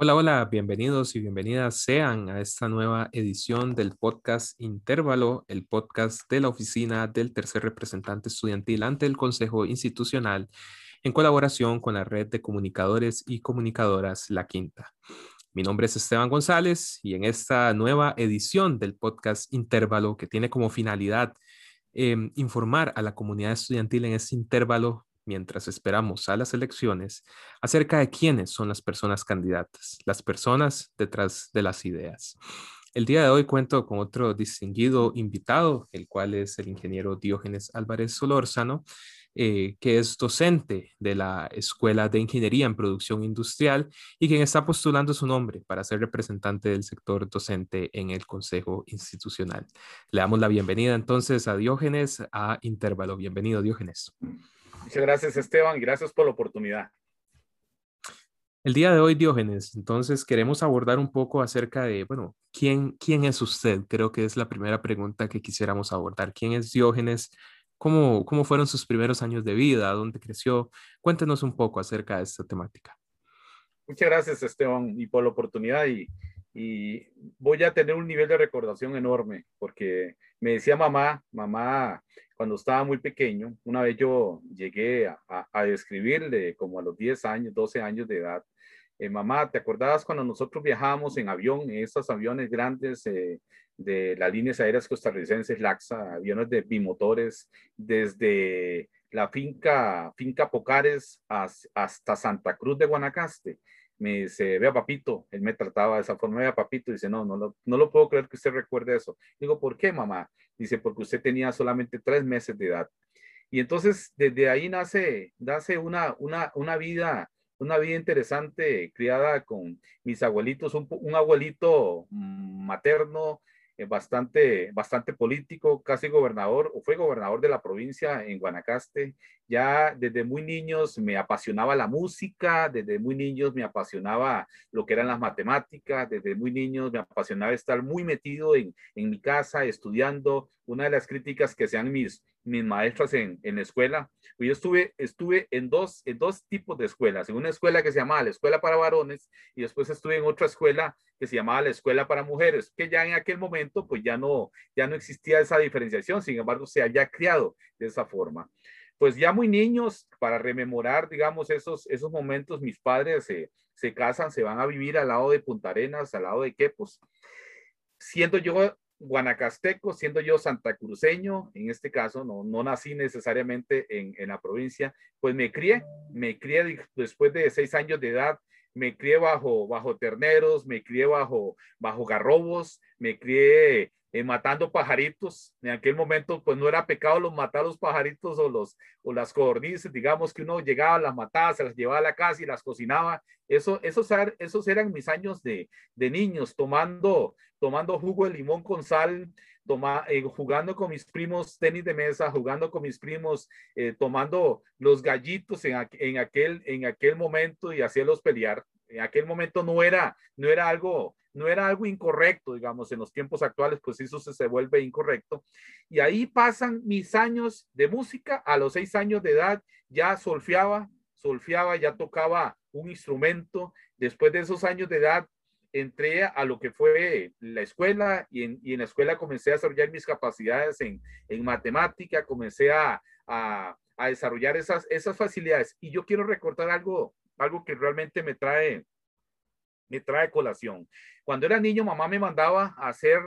Hola, hola, bienvenidos y bienvenidas sean a esta nueva edición del podcast Intervalo, el podcast de la oficina del tercer representante estudiantil ante el Consejo Institucional en colaboración con la red de comunicadores y comunicadoras La Quinta. Mi nombre es Esteban González y en esta nueva edición del podcast Intervalo, que tiene como finalidad em, informar a la comunidad estudiantil en este intervalo mientras esperamos a las elecciones acerca de quiénes son las personas candidatas, las personas detrás de las ideas. El día de hoy cuento con otro distinguido invitado, el cual es el ingeniero Diógenes Álvarez Solórzano, eh, que es docente de la Escuela de Ingeniería en Producción Industrial y quien está postulando su nombre para ser representante del sector docente en el Consejo Institucional. Le damos la bienvenida entonces a Diógenes a Intervalo. Bienvenido, Diógenes. Muchas gracias, Esteban, y gracias por la oportunidad. El día de hoy, Diógenes, entonces queremos abordar un poco acerca de, bueno, ¿quién, quién es usted? Creo que es la primera pregunta que quisiéramos abordar. ¿Quién es Diógenes? ¿Cómo, cómo fueron sus primeros años de vida? ¿Dónde creció? Cuéntenos un poco acerca de esta temática. Muchas gracias, Esteban, y por la oportunidad. Y, y voy a tener un nivel de recordación enorme, porque me decía mamá, mamá cuando estaba muy pequeño, una vez yo llegué a, a, describirle como a los 10 años, 12 años de edad, eh, mamá, ¿te acordabas cuando nosotros viajábamos en avión, en esos aviones grandes eh, de las líneas aéreas costarricenses, LAXA, aviones de bimotores, desde la finca, finca Pocares hasta Santa Cruz de Guanacaste? Me dice, vea papito, él me trataba de esa forma, vea papito, dice, no, no lo, no lo puedo creer que usted recuerde eso. Digo, ¿por qué, mamá? Dice, porque usted tenía solamente tres meses de edad. Y entonces, desde ahí nace, nace una, una, una vida, una vida interesante, criada con mis abuelitos, un, un abuelito materno, eh, bastante, bastante político, casi gobernador, o fue gobernador de la provincia en Guanacaste. Ya desde muy niños me apasionaba la música, desde muy niños me apasionaba lo que eran las matemáticas, desde muy niños me apasionaba estar muy metido en, en mi casa, estudiando. Una de las críticas que sean mis, mis maestras en, en la escuela. Yo estuve, estuve en, dos, en dos tipos de escuelas. En una escuela que se llamaba la Escuela para Varones y después estuve en otra escuela que se llamaba la Escuela para Mujeres, que ya en aquel momento pues ya no, ya no existía esa diferenciación, sin embargo se había criado de esa forma. Pues ya muy niños, para rememorar, digamos, esos, esos momentos, mis padres se, se casan, se van a vivir al lado de Punta Arenas, al lado de Quepos. Siendo yo guanacasteco, siendo yo santacruceño, en este caso, no, no nací necesariamente en, en, la provincia, pues me crié, me crié después de seis años de edad, me crié bajo, bajo terneros, me crié bajo, bajo garrobos, me crié eh, matando pajaritos. En aquel momento, pues no era pecado los matar los pajaritos o, los, o las codornices, digamos que uno llegaba, las mataba, se las llevaba a la casa y las cocinaba. Eso, esos, esos eran mis años de, de niños, tomando, tomando jugo de limón con sal, toma, eh, jugando con mis primos tenis de mesa, jugando con mis primos, eh, tomando los gallitos en, en, aquel, en aquel momento y hacerlos pelear. En aquel momento no era, no era algo no era algo incorrecto, digamos, en los tiempos actuales, pues eso se, se vuelve incorrecto. Y ahí pasan mis años de música, a los seis años de edad ya solfeaba, solfeaba, ya tocaba un instrumento. Después de esos años de edad entré a lo que fue la escuela y en, y en la escuela comencé a desarrollar mis capacidades en, en matemática, comencé a, a, a, desarrollar esas, esas facilidades. Y yo quiero recordar algo, algo que realmente me trae, me trae colación. Cuando era niño, mamá me mandaba a hacer,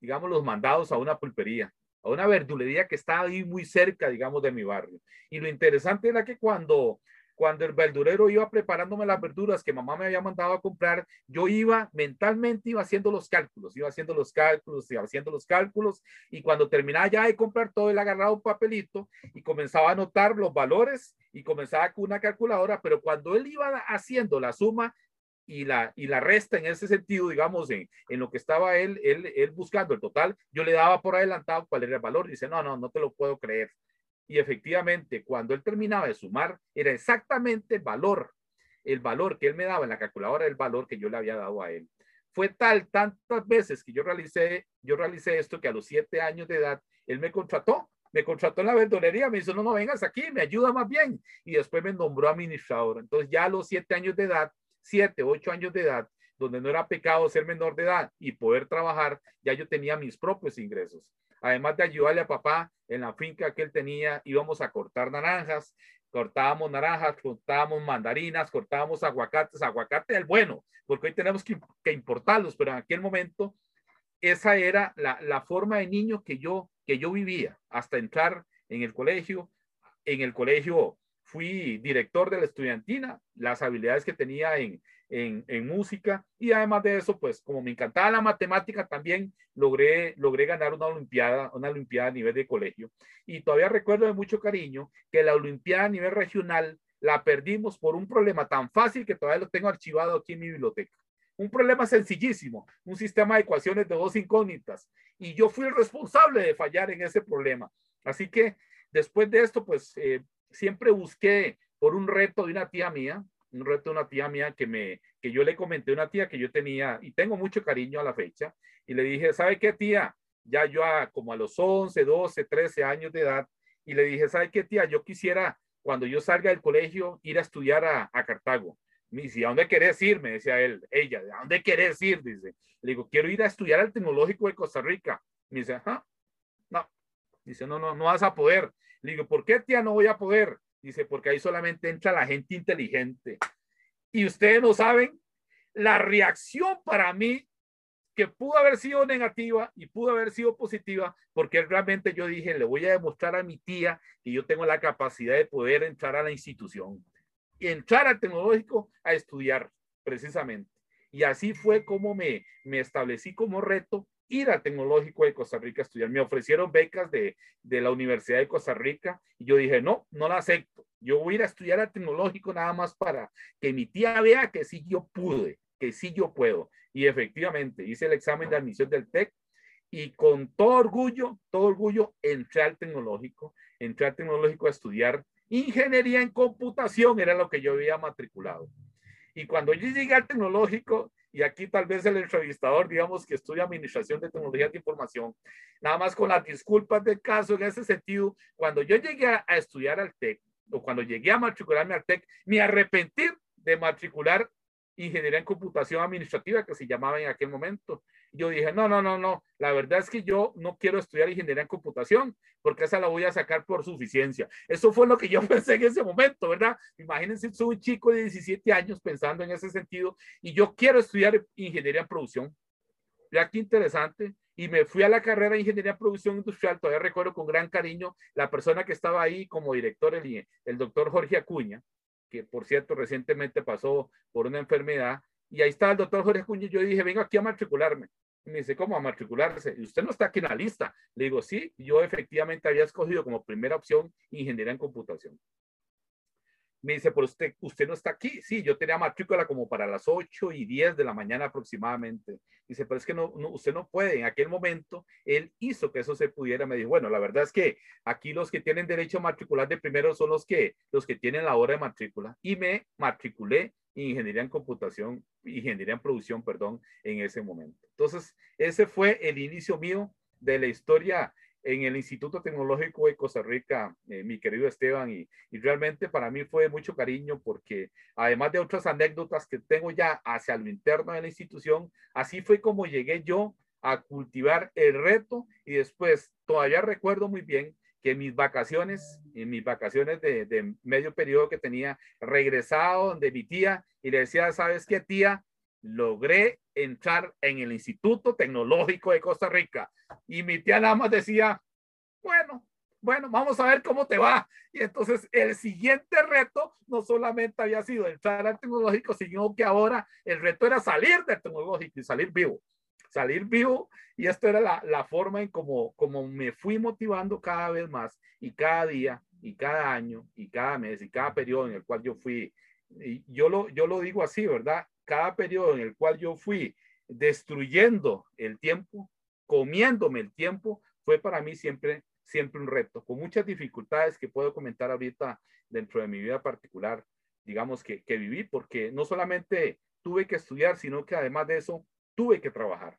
digamos, los mandados a una pulpería, a una verdulería que estaba ahí muy cerca, digamos, de mi barrio. Y lo interesante era que cuando cuando el verdurero iba preparándome las verduras que mamá me había mandado a comprar, yo iba mentalmente, iba haciendo los cálculos, iba haciendo los cálculos, iba haciendo los cálculos, y cuando terminaba ya de comprar todo, él agarraba un papelito y comenzaba a anotar los valores y comenzaba con una calculadora, pero cuando él iba haciendo la suma, y la, y la resta en ese sentido, digamos, en, en lo que estaba él, él, él buscando el total, yo le daba por adelantado cuál era el valor. Dice, no, no, no te lo puedo creer. Y efectivamente, cuando él terminaba de sumar, era exactamente el valor, el valor que él me daba en la calculadora, el valor que yo le había dado a él. Fue tal, tantas veces que yo realicé, yo realicé esto que a los siete años de edad, él me contrató, me contrató en la verdulería, me dijo, no, no, vengas aquí, me ayuda más bien. Y después me nombró administrador. Entonces ya a los siete años de edad, siete, ocho años de edad, donde no era pecado ser menor de edad y poder trabajar, ya yo tenía mis propios ingresos. Además de ayudarle a papá en la finca que él tenía, íbamos a cortar naranjas, cortábamos naranjas, cortábamos mandarinas, cortábamos aguacates, aguacate el bueno, porque hoy tenemos que, importarlos, pero en aquel momento esa era la, la, forma de niño que yo, que yo vivía hasta entrar en el colegio. En el colegio fui director de la estudiantina, las habilidades que tenía en, en, música y además de eso, pues como me encantaba la matemática, también logré, logré ganar una olimpiada, una olimpiada a nivel de colegio. Y todavía recuerdo de mucho cariño que la olimpiada a nivel regional la perdimos por un problema tan fácil que todavía lo tengo archivado aquí en mi biblioteca. Un problema sencillísimo, un sistema de ecuaciones de dos incógnitas. Y yo fui el responsable de fallar en ese problema. Así que después de esto, pues eh, siempre busqué por un reto de una tía mía, un reto de una tía mía que me, que yo le comenté a una tía que yo tenía y tengo mucho cariño a la fecha y le dije, ¿sabe qué tía? Ya yo a, como a los 11, 12, 13 años de edad y le dije, ¿sabe qué tía? Yo quisiera cuando yo salga del colegio ir a estudiar a, a Cartago. Me dice, ¿a dónde querés ir? Me decía él, ella, ¿a dónde querés ir? Dice, le digo, quiero ir a estudiar al Tecnológico de Costa Rica. Me dice, ¿ah? No. Dice, no, no, no vas a poder. Le digo, ¿por qué tía no voy a poder? Dice, porque ahí solamente entra la gente inteligente. Y ustedes no saben la reacción para mí que pudo haber sido negativa y pudo haber sido positiva, porque realmente yo dije, le voy a demostrar a mi tía que yo tengo la capacidad de poder entrar a la institución y entrar al tecnológico a estudiar precisamente. Y así fue como me, me establecí como reto ir al Tecnológico de Costa Rica a estudiar. Me ofrecieron becas de, de la Universidad de Costa Rica y yo dije, no, no la acepto. Yo voy a ir a estudiar al Tecnológico nada más para que mi tía vea que sí yo pude, que sí yo puedo. Y efectivamente, hice el examen de admisión del TEC y con todo orgullo, todo orgullo, entré al Tecnológico, entré al Tecnológico a estudiar ingeniería en computación, era lo que yo había matriculado. Y cuando yo llegué al Tecnológico, y aquí tal vez el entrevistador, digamos que estudia Administración de Tecnologías de Información, nada más con las disculpas del caso en ese sentido, cuando yo llegué a, estudiar al TEC, o cuando llegué a matricularme al TEC, me arrepentí de matricular ingeniería en computación administrativa, que se llamaba en aquel momento. Yo dije, no, no, no, no, la verdad es que yo no quiero estudiar ingeniería en computación, porque esa la voy a sacar por suficiencia. Eso fue lo que yo pensé en ese momento, ¿verdad? Imagínense, soy un chico de 17 años pensando en ese sentido, y yo quiero estudiar ingeniería en producción. Ya qué interesante. Y me fui a la carrera de ingeniería en producción industrial. Todavía recuerdo con gran cariño la persona que estaba ahí como director, el, el doctor Jorge Acuña que por cierto recientemente pasó por una enfermedad, y ahí está el doctor Jorge Cuña, yo dije, vengo aquí a matricularme. Me dice, ¿cómo a matricularse? Y usted no está aquí en la lista. Le digo, sí, yo efectivamente había escogido como primera opción ingeniería en computación me dice, pero usted, usted no está aquí. Sí, yo tenía matrícula como para las 8 y 10 de la mañana aproximadamente. Dice, pero es que no, usted no puede. En aquel momento, él hizo que eso se pudiera. Me dijo, bueno, la verdad es que aquí los que tienen derecho a matricular de primero son los que, los que tienen la hora de matrícula. Y me matriculé ingeniería en computación, ingeniería en producción, perdón, en ese momento. Entonces, ese fue el inicio mío de la historia en el Instituto Tecnológico de Costa Rica, eh, mi querido Esteban, y, y, realmente para mí fue mucho cariño porque además de otras anécdotas que tengo ya hacia lo interno de la institución, así fue como llegué yo a cultivar el reto y después todavía recuerdo muy bien que mis vacaciones, en mis vacaciones de, de medio periodo que tenía, regresado donde mi tía y le decía, ¿sabes qué tía? logré entrar en el Instituto Tecnológico de Costa Rica. Y mi tía nada más decía, bueno, bueno, vamos a ver cómo te va. Y entonces el siguiente reto no solamente había sido entrar al tecnológico, sino que ahora el reto era salir del tecnológico y salir vivo. Salir vivo. Y esto era la, la forma en como, como me fui motivando cada vez más y cada día y cada año y cada mes y cada periodo en el cual yo fui. Yo lo, yo lo digo así, ¿verdad? cada periodo en el cual yo fui destruyendo el tiempo, comiéndome el tiempo, fue para mí siempre, siempre un reto, con muchas dificultades que puedo comentar ahorita dentro de mi vida particular, digamos que, que viví, porque no solamente tuve que estudiar, sino que además de eso tuve que trabajar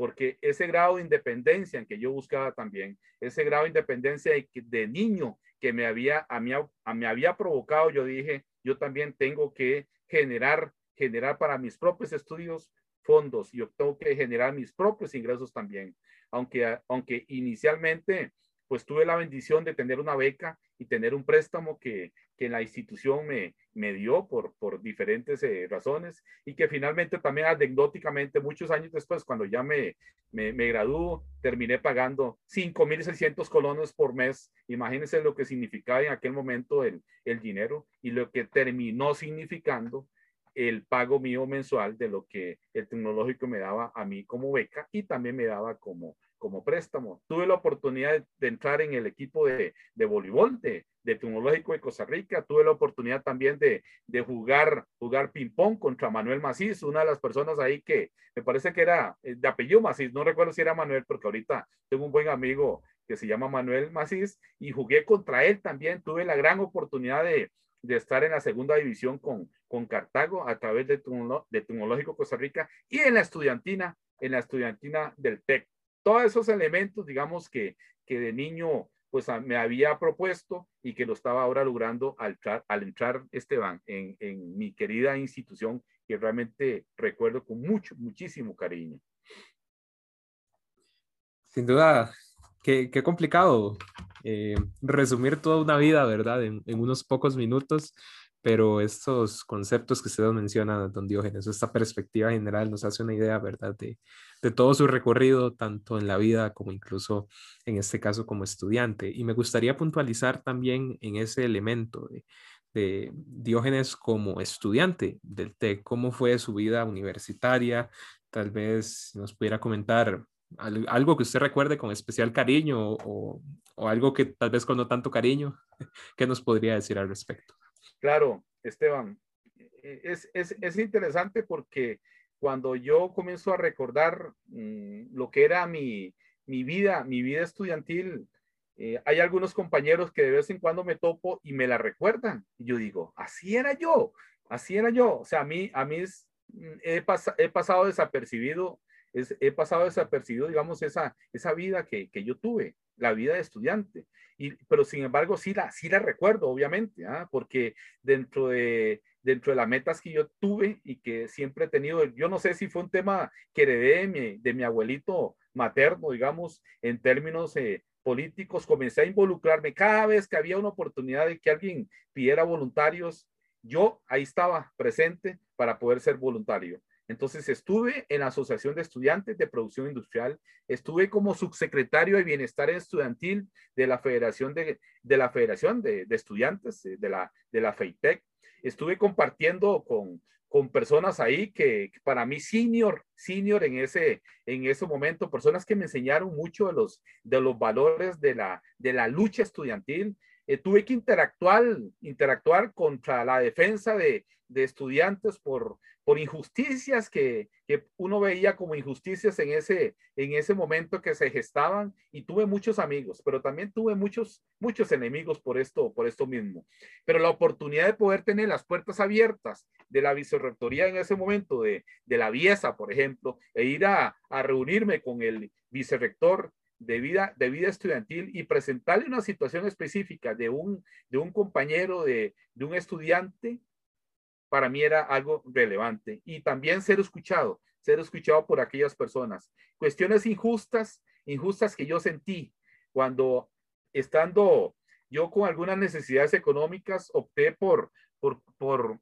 porque ese grado de independencia en que yo buscaba también, ese grado de independencia de, niño que me había, a mí, a, me había provocado, yo dije, yo también tengo que generar generar para mis propios estudios fondos, yo tengo que generar mis propios ingresos también. Aunque, aunque inicialmente pues tuve la bendición de tener una beca y tener un préstamo que, que la institución me, me dio por, por diferentes eh, razones y que finalmente también anecdóticamente muchos años después, cuando ya me, me, me graduó, terminé pagando 5.600 colones por mes. Imagínense lo que significaba en aquel momento el, el dinero y lo que terminó significando el pago mío mensual de lo que el tecnológico me daba a mí como beca y también me daba como como préstamo. Tuve la oportunidad de, entrar en el equipo de, de voleibol de, de, Tecnológico de Costa Rica. Tuve la oportunidad también de, de jugar, jugar ping-pong contra Manuel Macís, una de las personas ahí que me parece que era eh, de apellido Macís. No recuerdo si era Manuel, porque ahorita tengo un buen amigo que se llama Manuel Macís y jugué contra él también. Tuve la gran oportunidad de, de estar en la segunda división con, con Cartago a través de, de Tecnológico Costa Rica y en la estudiantina, en la estudiantina del TEC todos esos elementos, digamos, que, que de niño pues me había propuesto y que lo estaba ahora logrando al, al entrar Esteban en, en mi querida institución que realmente recuerdo con mucho, muchísimo cariño. Sin duda, qué, qué complicado eh, resumir toda una vida, ¿verdad? En, en, unos pocos minutos, pero estos conceptos que usted menciona, don Diógenes, esta perspectiva general nos hace una idea, ¿verdad? De, de todo su recorrido, tanto en la vida como incluso en este caso como estudiante. Y me gustaría puntualizar también en ese elemento de, de Diógenes como estudiante del TEC, cómo fue su vida universitaria, tal vez nos pudiera comentar algo que usted recuerde con especial cariño o, o, algo que tal vez con no tanto cariño, ¿qué nos podría decir al respecto? Claro, Esteban, e, es, es, es interesante porque cuando yo comienzo a recordar mm, lo que era mi, mi, vida, mi vida estudiantil, eh, hay algunos compañeros que de vez en cuando me topo y me la recuerdan. Y yo digo, así era yo, así era yo. O sea, a mí, a mí mm, he, he pasado desapercibido, he pasado desapercibido, digamos, esa, esa vida que, que yo tuve, la vida de estudiante. Y, pero sin embargo, sí la, sí la recuerdo, obviamente, ¿ah? porque dentro de, dentro de las metas que yo tuve y que siempre he tenido, yo no sé si fue un tema que heredé de mi, de mi abuelito materno, digamos, en términos eh, políticos, comencé a involucrarme cada vez que había una oportunidad de que alguien pidiera voluntarios, yo ahí estaba presente para poder ser voluntario. Entonces estuve en la Asociación de Estudiantes de Producción Industrial, estuve como subsecretario de Bienestar Estudiantil de la Federación de, la Federación de, Estudiantes de la, de la FEITEC, estuve compartiendo con, con personas ahí que, para mí senior, senior en ese, en ese momento, personas que me enseñaron mucho de los, de los valores de la, de la lucha estudiantil. Eh, tuve que interactuar, interactuar contra la defensa de, de estudiantes por, por injusticias que, que, uno veía como injusticias en ese, en ese momento que se gestaban y tuve muchos amigos, pero también tuve muchos, muchos enemigos por esto, por esto mismo. Pero la oportunidad de poder tener las puertas abiertas de la vicerrectoría en ese momento, de, de la Viesa, por ejemplo, e ir a, reunirme con el vicerrector de vida, de vida estudiantil y presentarle una situación específica de un, de un compañero, de, de un estudiante, para mí era algo relevante. Y también ser escuchado, ser escuchado por aquellas personas. Cuestiones injustas, injustas que yo sentí cuando estando yo con algunas necesidades económicas, opté por, por, por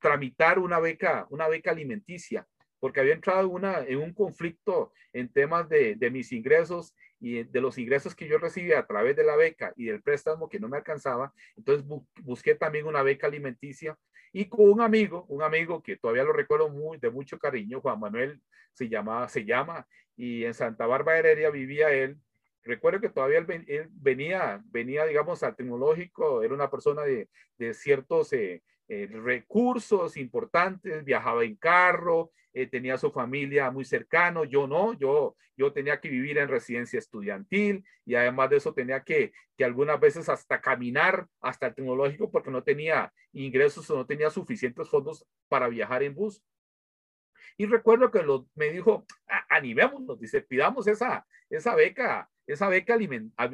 tramitar una beca, una beca alimenticia, porque había entrado una, en un conflicto en temas de, de mis ingresos y de los ingresos que yo recibía a través de la beca y del préstamo que no me alcanzaba. Entonces busqué también una beca alimenticia y con un amigo, un amigo que todavía lo recuerdo muy, de mucho cariño, Juan Manuel se llamaba, se llama, y en Santa Bárbara Heredia vivía él. Recuerdo que todavía él, venía, venía, digamos, al tecnológico, era una persona de, de ciertos eh, eh, recursos importantes, viajaba en carro, eh, tenía su familia muy cercano, yo no, yo, yo tenía que vivir en residencia estudiantil y además de eso tenía que, que algunas veces hasta caminar hasta el tecnológico porque no tenía ingresos o no tenía suficientes fondos para viajar en bus. Y recuerdo que lo, me dijo, animémonos, dice, pidamos esa, esa beca, esa beca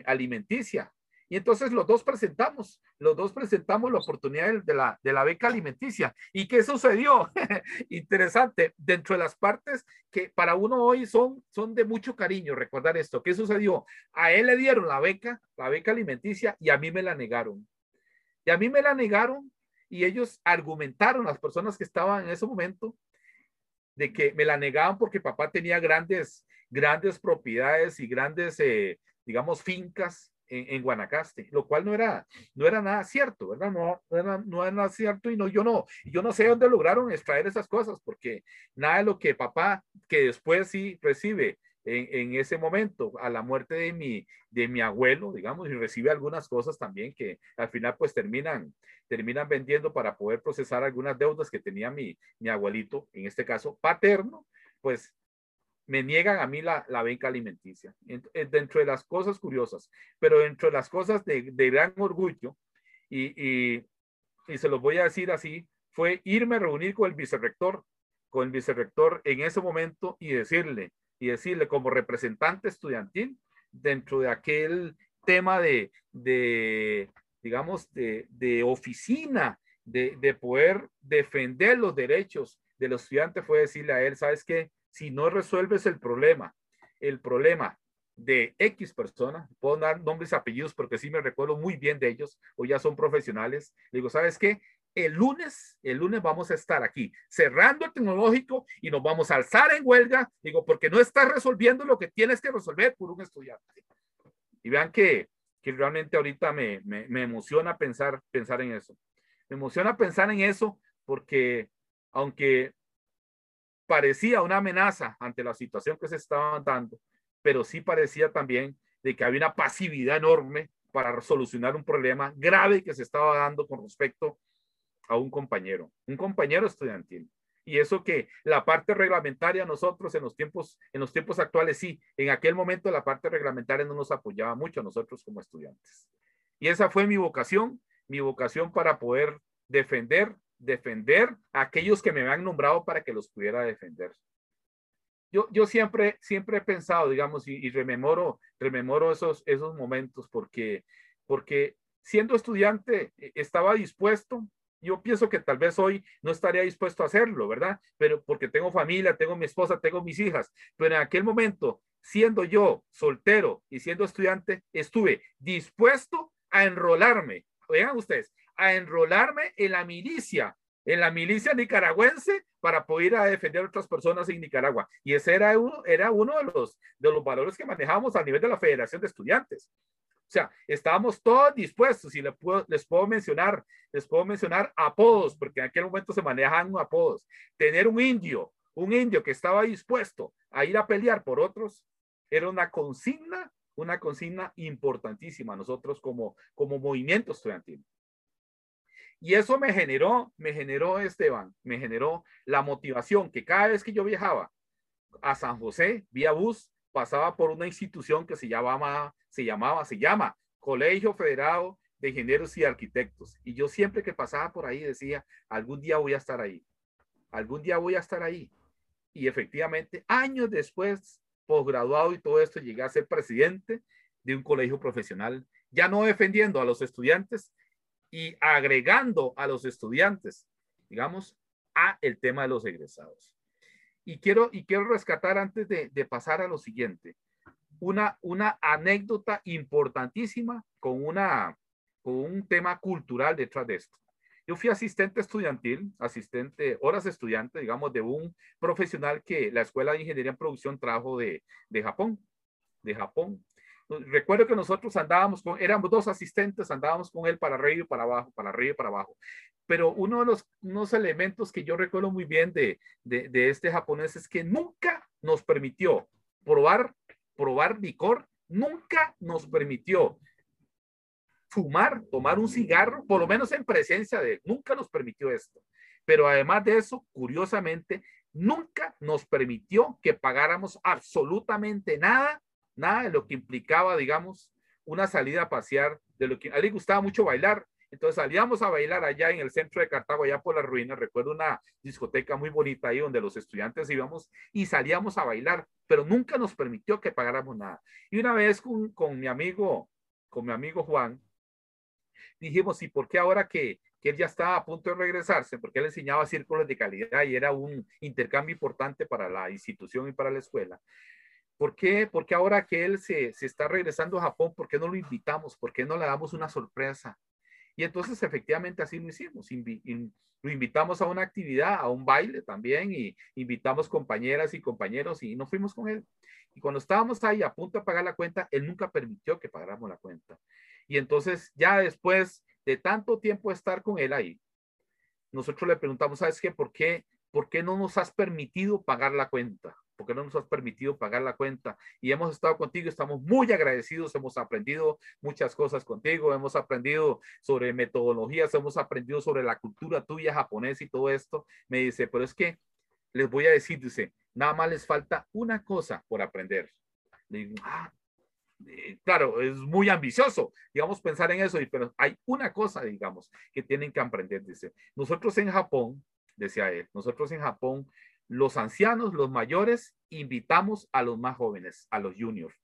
alimenticia. Y entonces los dos presentamos, los dos presentamos la oportunidad de la, de la beca alimenticia. ¿Y qué sucedió? Interesante, dentro de las partes que para uno hoy son, son de mucho cariño recordar esto. ¿Qué sucedió? A él le dieron la beca, la beca alimenticia, y a mí me la negaron. Y a mí me la negaron y ellos argumentaron, las personas que estaban en ese momento, de que me la negaban porque papá tenía grandes, grandes propiedades y grandes, eh, digamos, fincas en, Guanacaste, lo cual no era, no era nada cierto, ¿verdad? No, no, era, no era nada cierto y no, yo no, yo no sé dónde lograron extraer esas cosas, porque nada de lo que papá, que después sí recibe en, en, ese momento, a la muerte de mi, de mi abuelo, digamos, y recibe algunas cosas también que al final pues terminan, terminan vendiendo para poder procesar algunas deudas que tenía mi, mi abuelito, en este caso paterno, pues me niegan a mí la, la beca alimenticia. Dentro de las cosas curiosas, pero dentro de las cosas de, de gran orgullo, y, y, y, se los voy a decir así, fue irme a reunir con el vicerrector, con el vicerrector en ese momento y decirle, y decirle como representante estudiantil, dentro de aquel tema de, de digamos, de, de oficina, de, de poder defender los derechos de los estudiantes, fue decirle a él, ¿sabes qué? Si no resuelves el problema, el problema de X persona, puedo dar nombres y apellidos porque sí me recuerdo muy bien de ellos, o ya son profesionales, digo, ¿sabes qué? El lunes, el lunes vamos a estar aquí cerrando el tecnológico y nos vamos a alzar en huelga, digo, porque no estás resolviendo lo que tienes que resolver por un estudiante. Y vean que, que realmente ahorita me, me, me emociona pensar, pensar en eso. Me emociona pensar en eso porque aunque parecía una amenaza ante la situación que se estaba dando, pero sí parecía también de que había una pasividad enorme para solucionar un problema grave que se estaba dando con respecto a un compañero, un compañero estudiantil. Y eso que la parte reglamentaria nosotros en los tiempos en los tiempos actuales sí, en aquel momento la parte reglamentaria no nos apoyaba mucho a nosotros como estudiantes. Y esa fue mi vocación, mi vocación para poder defender defender a aquellos que me habían nombrado para que los pudiera defender. Yo, yo siempre, siempre he pensado, digamos, y, rememoro, rememoro esos, esos momentos porque, porque siendo estudiante eh, estaba dispuesto. Yo pienso que tal vez hoy no estaría dispuesto a hacerlo, ¿verdad? Pero porque tengo familia, tengo mi esposa, tengo mis hijas. Pero en aquel momento, siendo yo soltero y siendo estudiante, estuve dispuesto a enrolarme. Vean ustedes, a enrolarme en la milicia, en la milicia nicaragüense para poder ir a defender a otras personas en Nicaragua. Y ese era uno, era uno de, los, de los valores que manejamos a nivel de la Federación de Estudiantes. O sea, estábamos todos dispuestos y les puedo, les puedo mencionar, les puedo mencionar apodos, porque en aquel momento se manejaban apodos. Tener un indio, un indio que estaba dispuesto a ir a pelear por otros, era una consigna, una consigna importantísima nosotros como, como movimiento estudiantil. Y eso me generó, me generó, Esteban, me generó la motivación que cada vez que yo viajaba a San José, vía bus, pasaba por una institución que se llamaba, se llamaba, se llama Colegio Federado de Ingenieros y Arquitectos. Y yo siempre que pasaba por ahí decía, algún día voy a estar ahí, algún día voy a estar ahí. Y efectivamente, años después, posgraduado y todo esto, llegué a ser presidente de un colegio profesional, ya no defendiendo a los estudiantes, y agregando a los estudiantes, digamos, a el tema de los egresados. Y quiero, y quiero rescatar antes de, de pasar a lo siguiente, una, una anécdota importantísima con, una, con un tema cultural detrás de esto. Yo fui asistente estudiantil, asistente, horas estudiante, digamos, de un profesional que la Escuela de Ingeniería en Producción trajo de, de Japón, de Japón. Recuerdo que nosotros andábamos con, éramos dos asistentes, andábamos con él para arriba y para abajo, para arriba y para abajo. Pero uno de los unos elementos que yo recuerdo muy bien de, este japonés es que nunca nos permitió probar, probar licor, nunca nos permitió fumar, tomar un cigarro, por lo menos en presencia de él, nunca nos permitió esto. Pero además de eso, curiosamente, nunca nos permitió que pagáramos absolutamente nada nada de lo que implicaba, digamos, una salida a pasear, de lo que a él le gustaba mucho bailar. Entonces salíamos a bailar allá en el centro de Cartago, allá por las ruinas. Recuerdo una discoteca muy bonita ahí donde los estudiantes íbamos y salíamos a bailar, pero nunca nos permitió que pagáramos nada. Y una vez con, con mi amigo, con mi amigo Juan, dijimos, ¿y por qué ahora que, que él ya estaba a punto de regresarse? Porque él enseñaba círculos de calidad y era un intercambio importante para la institución y para la escuela. ¿Por qué? Porque ahora que él se, se está regresando a Japón, ¿por qué no lo invitamos? ¿Por qué no le damos una sorpresa? Y entonces efectivamente así lo hicimos. lo invitamos a una actividad, a un baile también y invitamos compañeras y compañeros y nos fuimos con él. Y cuando estábamos ahí a punto de pagar la cuenta, él nunca permitió que pagáramos la cuenta. Y entonces ya después de tanto tiempo estar con él ahí, nosotros le preguntamos, ¿sabes qué? ¿Por qué, por qué no nos has permitido pagar la cuenta? ¿Por qué no nos has permitido pagar la cuenta? Y hemos estado contigo, estamos muy agradecidos, hemos aprendido muchas cosas contigo, hemos aprendido sobre metodologías, hemos aprendido sobre la cultura tuya japonesa y todo esto. Me dice, pero es que les voy a decir, dice, nada más les falta una cosa por aprender. Le digo, ah, eh, claro, es muy ambicioso, digamos, pensar en eso, pero hay una cosa, digamos, que tienen que aprender, dice. Nosotros en Japón, decía él, nosotros en Japón, los ancianos, los mayores, invitamos a los más jóvenes, a los juniors.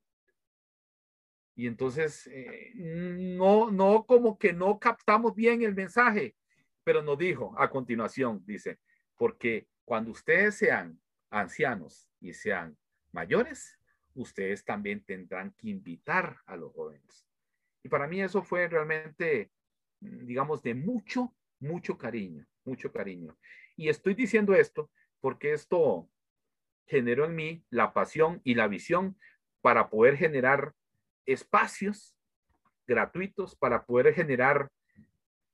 Y entonces, eh, no, no, como que no captamos bien el mensaje, pero nos dijo a continuación, dice, porque cuando ustedes sean ancianos y sean mayores, ustedes también tendrán que invitar a los jóvenes. Y para mí eso fue realmente, digamos, de mucho, mucho cariño, mucho cariño. Y estoy diciendo esto porque esto generó en mí la pasión y la visión para poder generar espacios gratuitos, para poder generar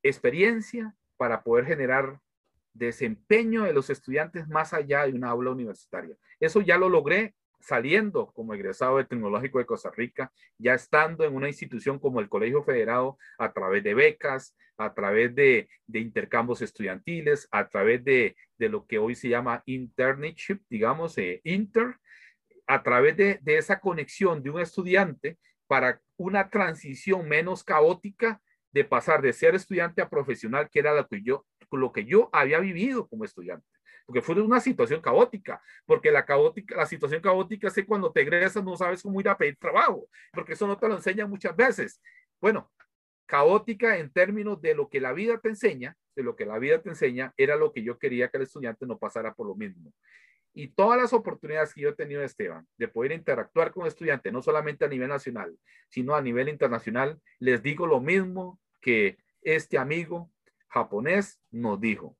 experiencia, para poder generar desempeño de los estudiantes más allá de una aula universitaria. Eso ya lo logré saliendo como egresado del Tecnológico de Costa Rica, ya estando en una institución como el Colegio Federado a través de becas, a través de, intercambios estudiantiles, a través de, lo que hoy se llama internship, digamos, eh, inter, a través de, de esa conexión de un estudiante para una transición menos caótica de pasar de ser estudiante a profesional, que era lo que yo, lo que yo había vivido como estudiante porque fue una situación caótica, porque la, caótica, la situación caótica es cuando te egresas no sabes cómo ir a pedir trabajo, porque eso no te lo enseña muchas veces. Bueno, caótica en términos de lo que la vida te enseña, de lo que la vida te enseña, era lo que yo quería que el estudiante no pasara por lo mismo. Y todas las oportunidades que yo he tenido, Esteban, de poder interactuar con estudiantes, no solamente a nivel nacional, sino a nivel internacional, les digo lo mismo que este amigo japonés nos dijo.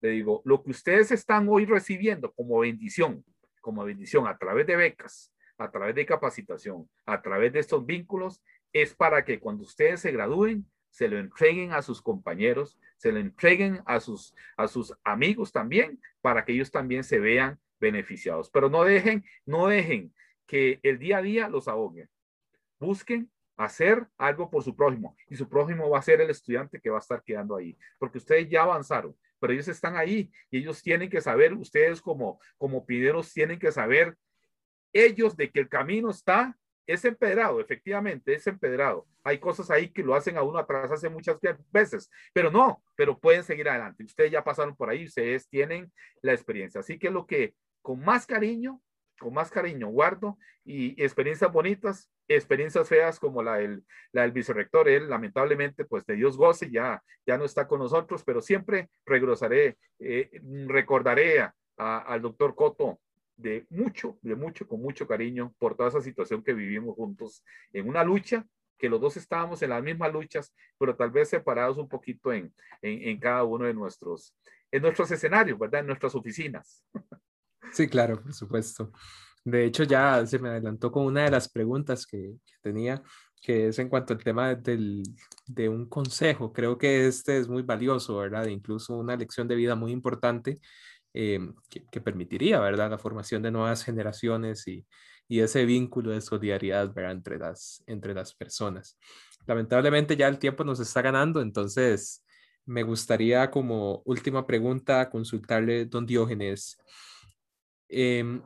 Le digo, lo que ustedes están hoy recibiendo como bendición, como bendición a través de becas, a través de capacitación, a través de estos vínculos, es para que cuando ustedes se gradúen, se lo entreguen a sus compañeros, se lo entreguen a sus, a sus amigos también, para que ellos también se vean beneficiados. Pero no dejen, no dejen que el día a día los ahogue. Busquen hacer algo por su prójimo y su prójimo va a ser el estudiante que va a estar quedando ahí, porque ustedes ya avanzaron, pero ellos están ahí y ellos tienen que saber, ustedes como, como pideros tienen que saber ellos de que el camino está, es empedrado, efectivamente, es empedrado. Hay cosas ahí que lo hacen a uno atrás hace muchas veces, pero no, pero pueden seguir adelante. Ustedes ya pasaron por ahí, ustedes tienen la experiencia. Así que lo que con más cariño con más cariño guardo y experiencias bonitas, experiencias feas como la del, la del vicerrector, él lamentablemente pues de Dios goce, ya, ya no está con nosotros, pero siempre regresaré, eh, recordaré al doctor Coto de mucho, de mucho, con mucho cariño por toda esa situación que vivimos juntos en una lucha que los dos estábamos en las mismas luchas, pero tal vez separados un poquito en, en, en cada uno de nuestros, en nuestros escenarios, ¿verdad? En nuestras oficinas. Sí, claro, por supuesto. De hecho, ya se me adelantó con una de las preguntas que, tenía, que es en cuanto al tema del, de un consejo. Creo que este es muy valioso, ¿verdad? Incluso una lección de vida muy importante eh, que, permitiría, ¿verdad? La formación de nuevas generaciones y, y ese vínculo de solidaridad, ¿verdad? Entre las, entre las personas. Lamentablemente ya el tiempo nos está ganando, entonces me gustaría como última pregunta consultarle, don Diógenes, Em,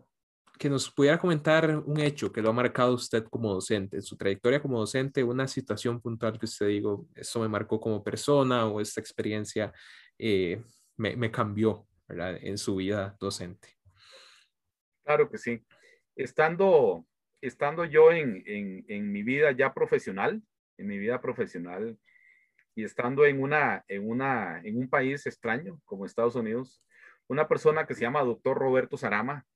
que nos pudiera comentar un hecho que lo ha marcado usted como docente, en su trayectoria como docente, una situación puntual que usted digo, eso me marcó como persona o esta experiencia eh, me, me, cambió en su vida docente. Claro que sí. Estando, estando yo en, en, en mi vida ya profesional, en mi vida profesional y estando en, una, en, una, en un país extraño como Estados Unidos, una persona que se llama doctor Roberto Sarama,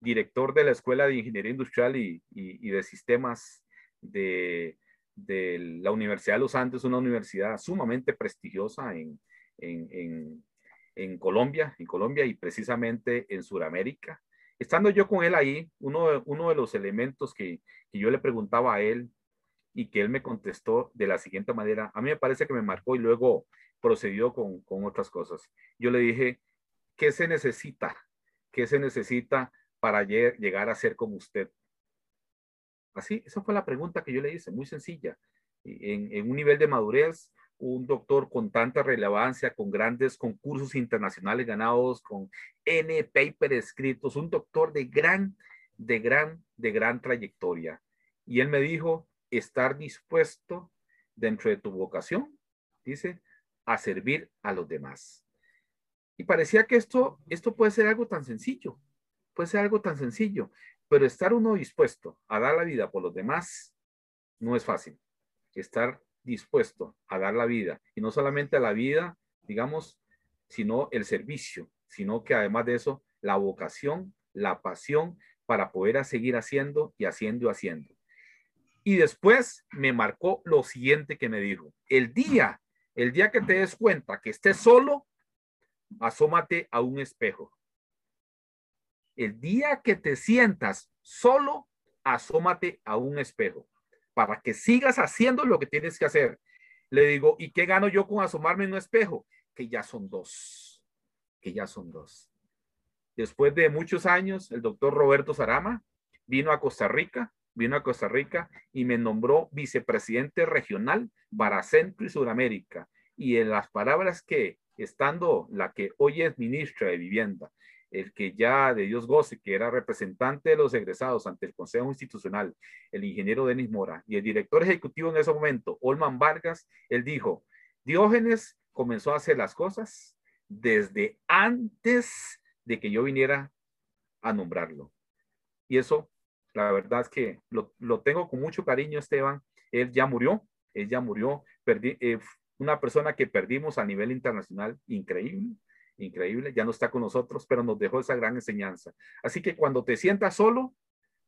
director de la Escuela de Ingeniería Industrial y, y, de Sistemas de, de, la Universidad de los Andes, una universidad sumamente prestigiosa en, en, en, en Colombia, en Colombia y precisamente en Sudamérica. Estando yo con él ahí, uno de, uno de los elementos que, que yo le preguntaba a él y que él me contestó de la siguiente manera, a mí me parece que me marcó y luego procedió con, con otras cosas. Yo le dije, ¿qué se necesita? ¿Qué se necesita para llegar a ser como usted? Así, esa fue la pregunta que yo le hice, muy sencilla. En, un nivel de madurez, un doctor con tanta relevancia, con grandes concursos internacionales ganados, con N paper escritos, un doctor de gran, de gran, de gran trayectoria. Y él me dijo, estar dispuesto dentro de tu vocación, dice, a servir a los demás. Y parecía que esto, esto puede ser algo tan sencillo, puede ser algo tan sencillo, pero estar uno dispuesto a dar la vida por los demás no es fácil. Estar dispuesto a dar la vida, y no solamente a la vida, digamos, sino el servicio, sino que además de eso, la vocación, la pasión para poder seguir haciendo y haciendo y haciendo. Y después me marcó lo siguiente que me dijo, el día, el día que te des cuenta que estés solo, asómate a un espejo. El día que te sientas solo, asómate a un espejo para que sigas haciendo lo que tienes que hacer. Le digo, ¿y qué gano yo con asomarme en un espejo? Que ya son dos, que ya son dos. Después de muchos años, el doctor Roberto Sarama vino a Costa Rica, vino a Costa Rica y me nombró vicepresidente regional para Centro y Sudamérica. Y en las palabras que, estando la que hoy es ministra de Vivienda, el que ya de Dios goce, que era representante de los egresados ante el Consejo Institucional, el ingeniero Denis Mora, y el director ejecutivo en ese momento, Olman Vargas, él dijo, Diógenes comenzó a hacer las cosas desde antes de que yo viniera a nombrarlo. Y eso, la verdad es que lo, tengo con mucho cariño, Esteban. Él ya murió, él ya murió, perdí, eh, una persona que perdimos a nivel internacional, increíble increíble, ya no está con nosotros, pero nos dejó esa gran enseñanza. Así que cuando te sientas solo,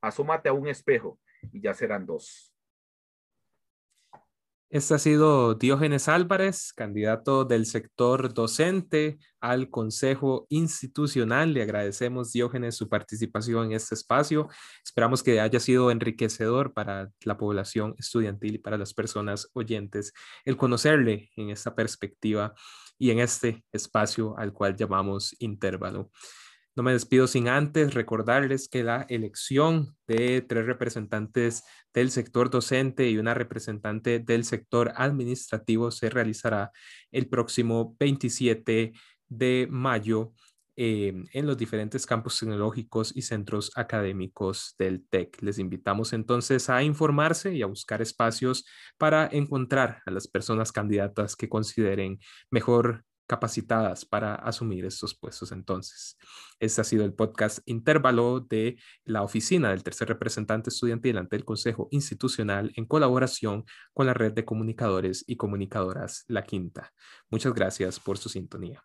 asómate a un espejo y ya serán dos. Este ha sido Diógenes Álvarez, candidato del sector docente al Consejo Institucional. Le agradecemos, Diógenes, su participación en este espacio. Esperamos que haya sido enriquecedor para la población estudiantil y para las personas oyentes el conocerle en esta perspectiva y en este espacio al cual llamamos intervalo. No me despido sin antes recordarles que la elección de tres representantes del sector docente y una representante del sector administrativo se realizará el próximo 27 de mayo eh, en los diferentes campos tecnológicos y centros académicos del TEC. Les invitamos entonces a informarse y a buscar espacios para encontrar a las personas candidatas que consideren mejor capacitadas para asumir estos puestos entonces. Este ha sido el podcast intervalo de la oficina del tercer representante estudiantil ante el Consejo Institucional en colaboración con la red de comunicadores y comunicadoras La Quinta. Muchas gracias por su sintonía.